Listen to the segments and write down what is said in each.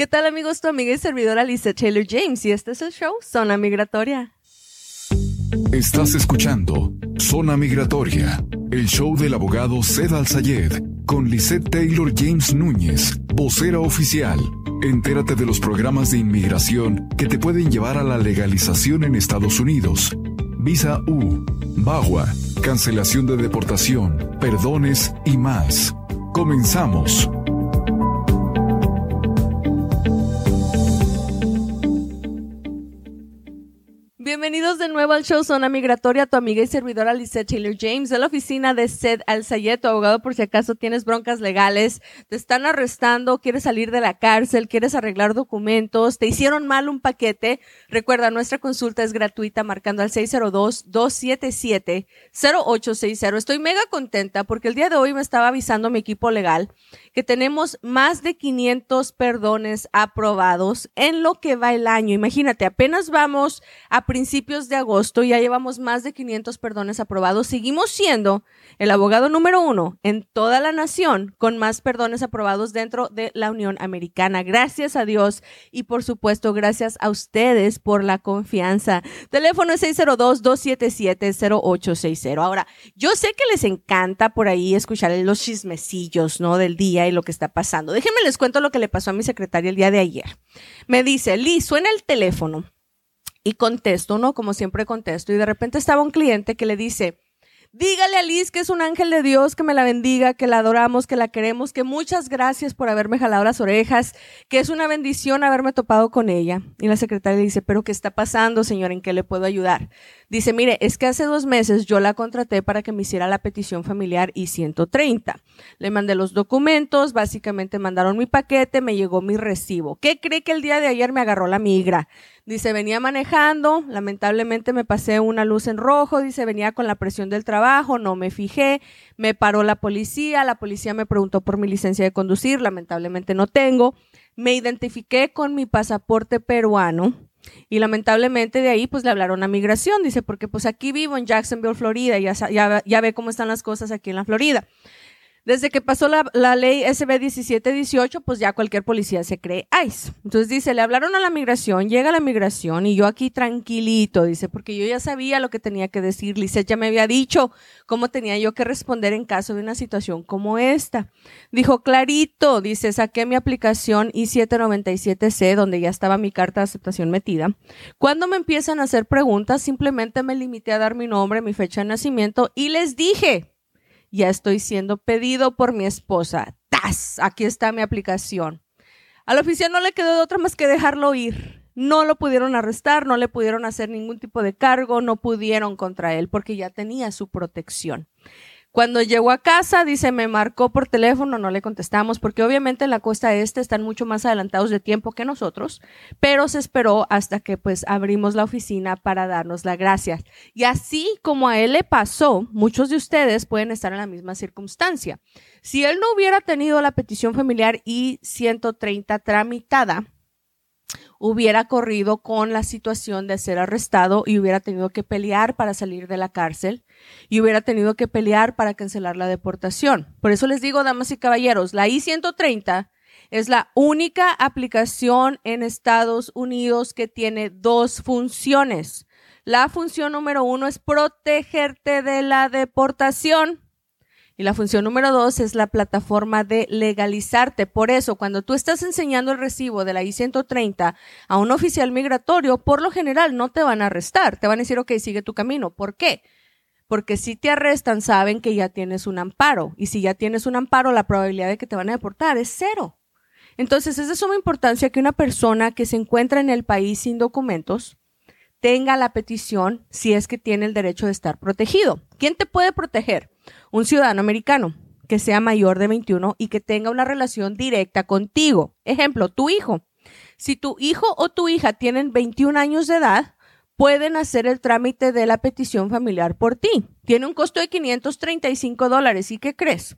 ¿Qué tal amigos? Tu amiga y servidora Lisa Taylor James y este es el show Zona Migratoria. Estás escuchando Zona Migratoria, el show del abogado Zed Al-Sayed con Lisette Taylor James Núñez, vocera oficial. Entérate de los programas de inmigración que te pueden llevar a la legalización en Estados Unidos. Visa U, BAGUA, cancelación de deportación, perdones y más. Comenzamos. Show Zona Migratoria, tu amiga y servidora Lizette Taylor James de la oficina de Sed Al tu abogado por si acaso tienes broncas legales, te están arrestando, quieres salir de la cárcel, quieres arreglar documentos, te hicieron mal un paquete. Recuerda, nuestra consulta es gratuita marcando al 602-277-0860. Estoy mega contenta porque el día de hoy me estaba avisando mi equipo legal que tenemos más de 500 perdones aprobados en lo que va el año. Imagínate, apenas vamos a principios de agosto ya llevamos más de 500 perdones aprobados. Seguimos siendo el abogado número uno en toda la nación con más perdones aprobados dentro de la Unión Americana. Gracias a Dios y por supuesto gracias a ustedes por la confianza. Teléfono es 602-277-0860. Ahora, yo sé que les encanta por ahí escuchar los chismecillos, ¿no? Del día y lo que está pasando. Déjenme les cuento lo que le pasó a mi secretaria el día de ayer. Me dice, Liz, suena el teléfono y contesto, ¿no? Como siempre contesto. Y de repente estaba un cliente que le dice, dígale a Liz que es un ángel de Dios, que me la bendiga, que la adoramos, que la queremos, que muchas gracias por haberme jalado las orejas, que es una bendición haberme topado con ella. Y la secretaria le dice, pero ¿qué está pasando, señor? ¿En qué le puedo ayudar? Dice, mire, es que hace dos meses yo la contraté para que me hiciera la petición familiar I-130. Le mandé los documentos, básicamente mandaron mi paquete, me llegó mi recibo. ¿Qué cree que el día de ayer me agarró la migra? Dice, venía manejando, lamentablemente me pasé una luz en rojo, dice, venía con la presión del trabajo, no me fijé, me paró la policía, la policía me preguntó por mi licencia de conducir, lamentablemente no tengo, me identifiqué con mi pasaporte peruano, y lamentablemente de ahí pues le hablaron a migración, dice, porque pues aquí vivo en Jacksonville, Florida, ya, ya, ya ve cómo están las cosas aquí en la Florida. Desde que pasó la, la, ley SB 1718, pues ya cualquier policía se cree ICE. Entonces dice, le hablaron a la migración, llega la migración y yo aquí tranquilito, dice, porque yo ya sabía lo que tenía que decir. Lisette ya me había dicho cómo tenía yo que responder en caso de una situación como esta. Dijo, clarito, dice, saqué mi aplicación I-797C, donde ya estaba mi carta de aceptación metida. Cuando me empiezan a hacer preguntas, simplemente me limité a dar mi nombre, mi fecha de nacimiento y les dije, ya estoy siendo pedido por mi esposa. ¡Tas! Aquí está mi aplicación. Al oficial no le quedó de otra más que dejarlo ir. No lo pudieron arrestar, no le pudieron hacer ningún tipo de cargo, no pudieron contra él porque ya tenía su protección. Cuando llegó a casa, dice, me marcó por teléfono, no le contestamos, porque obviamente en la costa este están mucho más adelantados de tiempo que nosotros, pero se esperó hasta que pues abrimos la oficina para darnos las gracias. Y así como a él le pasó, muchos de ustedes pueden estar en la misma circunstancia. Si él no hubiera tenido la petición familiar I-130 tramitada, hubiera corrido con la situación de ser arrestado y hubiera tenido que pelear para salir de la cárcel y hubiera tenido que pelear para cancelar la deportación. Por eso les digo, damas y caballeros, la I-130 es la única aplicación en Estados Unidos que tiene dos funciones. La función número uno es protegerte de la deportación y la función número dos es la plataforma de legalizarte. Por eso, cuando tú estás enseñando el recibo de la I-130 a un oficial migratorio, por lo general no te van a arrestar. Te van a decir, ok, sigue tu camino. ¿Por qué? Porque si te arrestan, saben que ya tienes un amparo. Y si ya tienes un amparo, la probabilidad de que te van a deportar es cero. Entonces, es de suma importancia que una persona que se encuentra en el país sin documentos tenga la petición si es que tiene el derecho de estar protegido. ¿Quién te puede proteger? un ciudadano americano que sea mayor de 21 y que tenga una relación directa contigo. Ejemplo, tu hijo. Si tu hijo o tu hija tienen 21 años de edad, pueden hacer el trámite de la petición familiar por ti. Tiene un costo de 535 dólares. ¿Y qué crees?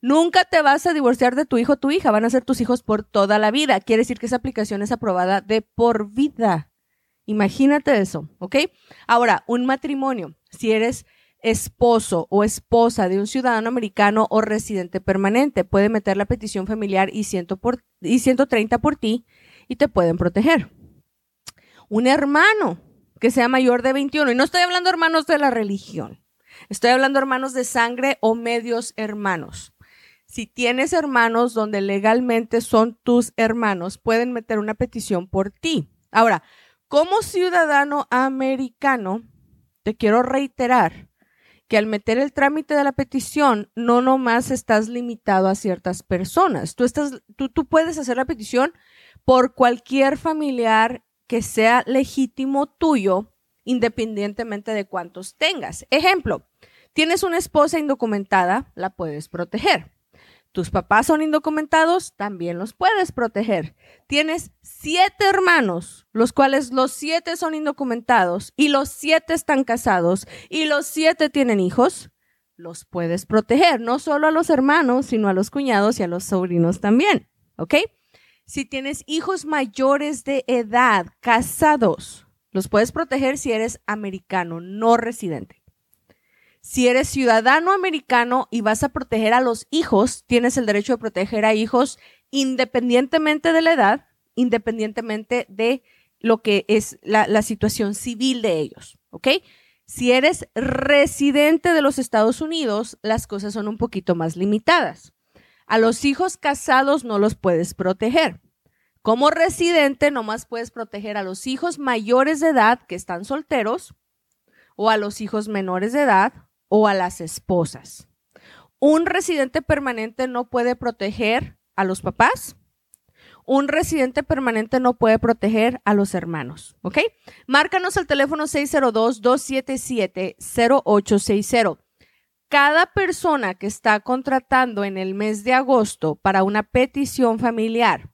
Nunca te vas a divorciar de tu hijo o tu hija. Van a ser tus hijos por toda la vida. Quiere decir que esa aplicación es aprobada de por vida. Imagínate eso, ¿ok? Ahora, un matrimonio. Si eres esposo o esposa de un ciudadano americano o residente permanente. Puede meter la petición familiar y, por, y 130 por ti y te pueden proteger. Un hermano que sea mayor de 21. Y no estoy hablando hermanos de la religión. Estoy hablando hermanos de sangre o medios hermanos. Si tienes hermanos donde legalmente son tus hermanos, pueden meter una petición por ti. Ahora, como ciudadano americano, te quiero reiterar que al meter el trámite de la petición, no nomás estás limitado a ciertas personas. Tú, estás, tú, tú puedes hacer la petición por cualquier familiar que sea legítimo tuyo, independientemente de cuántos tengas. Ejemplo, tienes una esposa indocumentada, la puedes proteger. Tus papás son indocumentados, también los puedes proteger. Tienes siete hermanos, los cuales los siete son indocumentados y los siete están casados y los siete tienen hijos, los puedes proteger, no solo a los hermanos, sino a los cuñados y a los sobrinos también. ¿Ok? Si tienes hijos mayores de edad, casados, los puedes proteger si eres americano, no residente. Si eres ciudadano americano y vas a proteger a los hijos, tienes el derecho de proteger a hijos independientemente de la edad, independientemente de lo que es la, situación civil de ellos, ¿ok? Si eres residente de los Estados Unidos, las cosas son un poquito más limitadas. A los hijos casados no los puedes proteger. Como residente, nomás puedes proteger a los hijos mayores de edad que están solteros o a los hijos menores de edad o a las esposas. Un residente permanente no puede proteger a los papás. Un residente permanente no puede proteger a los hermanos, ¿ok? Márcanos al teléfono 602-277-0860. Cada persona que está contratando en el mes de agosto para una petición familiar,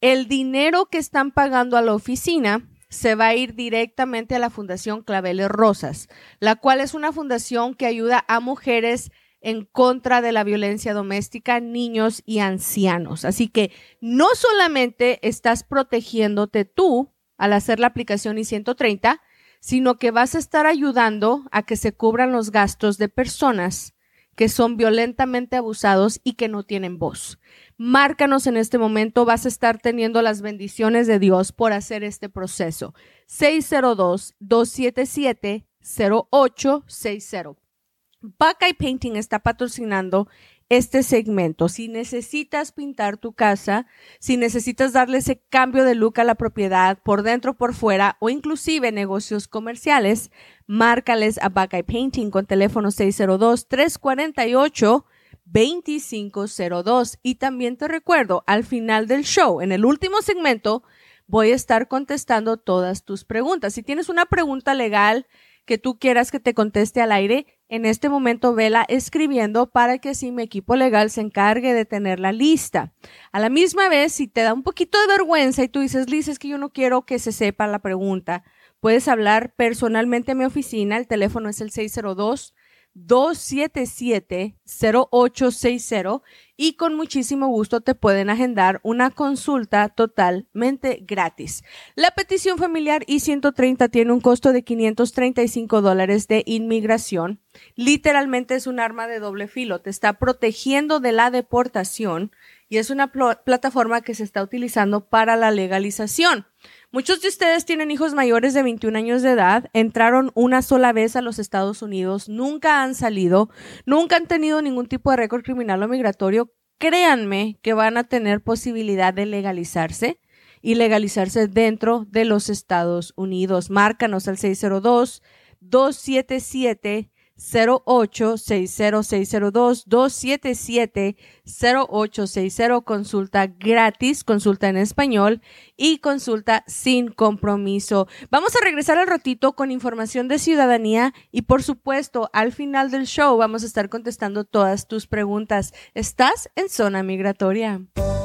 el dinero que están pagando a la oficina se va a ir directamente a la Fundación Claveles Rosas, la cual es una fundación que ayuda a mujeres en contra de la violencia doméstica, niños y ancianos. Así que no solamente estás protegiéndote tú al hacer la aplicación I-130, sino que vas a estar ayudando a que se cubran los gastos de personas que son violentamente abusados y que no tienen voz. Márcanos en este momento, vas a estar teniendo las bendiciones de Dios por hacer este proceso. 602-277-0860. Buckeye Painting está patrocinando este segmento. Si necesitas pintar tu casa, si necesitas darle ese cambio de look a la propiedad por dentro, por fuera o inclusive negocios comerciales, márcales a Buckeye Painting con teléfono 602-348-2502. Y también te recuerdo, al final del show, en el último segmento, voy a estar contestando todas tus preguntas. Si tienes una pregunta legal, que tú quieras que te conteste al aire, en este momento vela escribiendo para que así mi equipo legal se encargue de tener la lista. A la misma vez, si te da un poquito de vergüenza y tú dices, Liz, es que yo no quiero que se sepa la pregunta, puedes hablar personalmente a mi oficina. El teléfono es el 602 277-0860 y con muchísimo gusto te pueden agendar una consulta totalmente gratis. La petición familiar I-130 tiene un costo de 535 dólares de inmigración. Literalmente es un arma de doble filo. Te está protegiendo de la deportación y es una plataforma que se está utilizando para la legalización. Muchos de ustedes tienen hijos mayores de 21 años de edad, entraron una sola vez a los Estados Unidos, nunca han salido, nunca han tenido ningún tipo de récord criminal o migratorio. Créanme que van a tener posibilidad de legalizarse y legalizarse dentro de los Estados Unidos. Márcanos al 602 277 0860602 277 0860 consulta gratis, consulta en español y consulta sin compromiso. Vamos a regresar al ratito con información de ciudadanía y por supuesto al final del show vamos a estar contestando todas tus preguntas. ¿Estás en zona migratoria?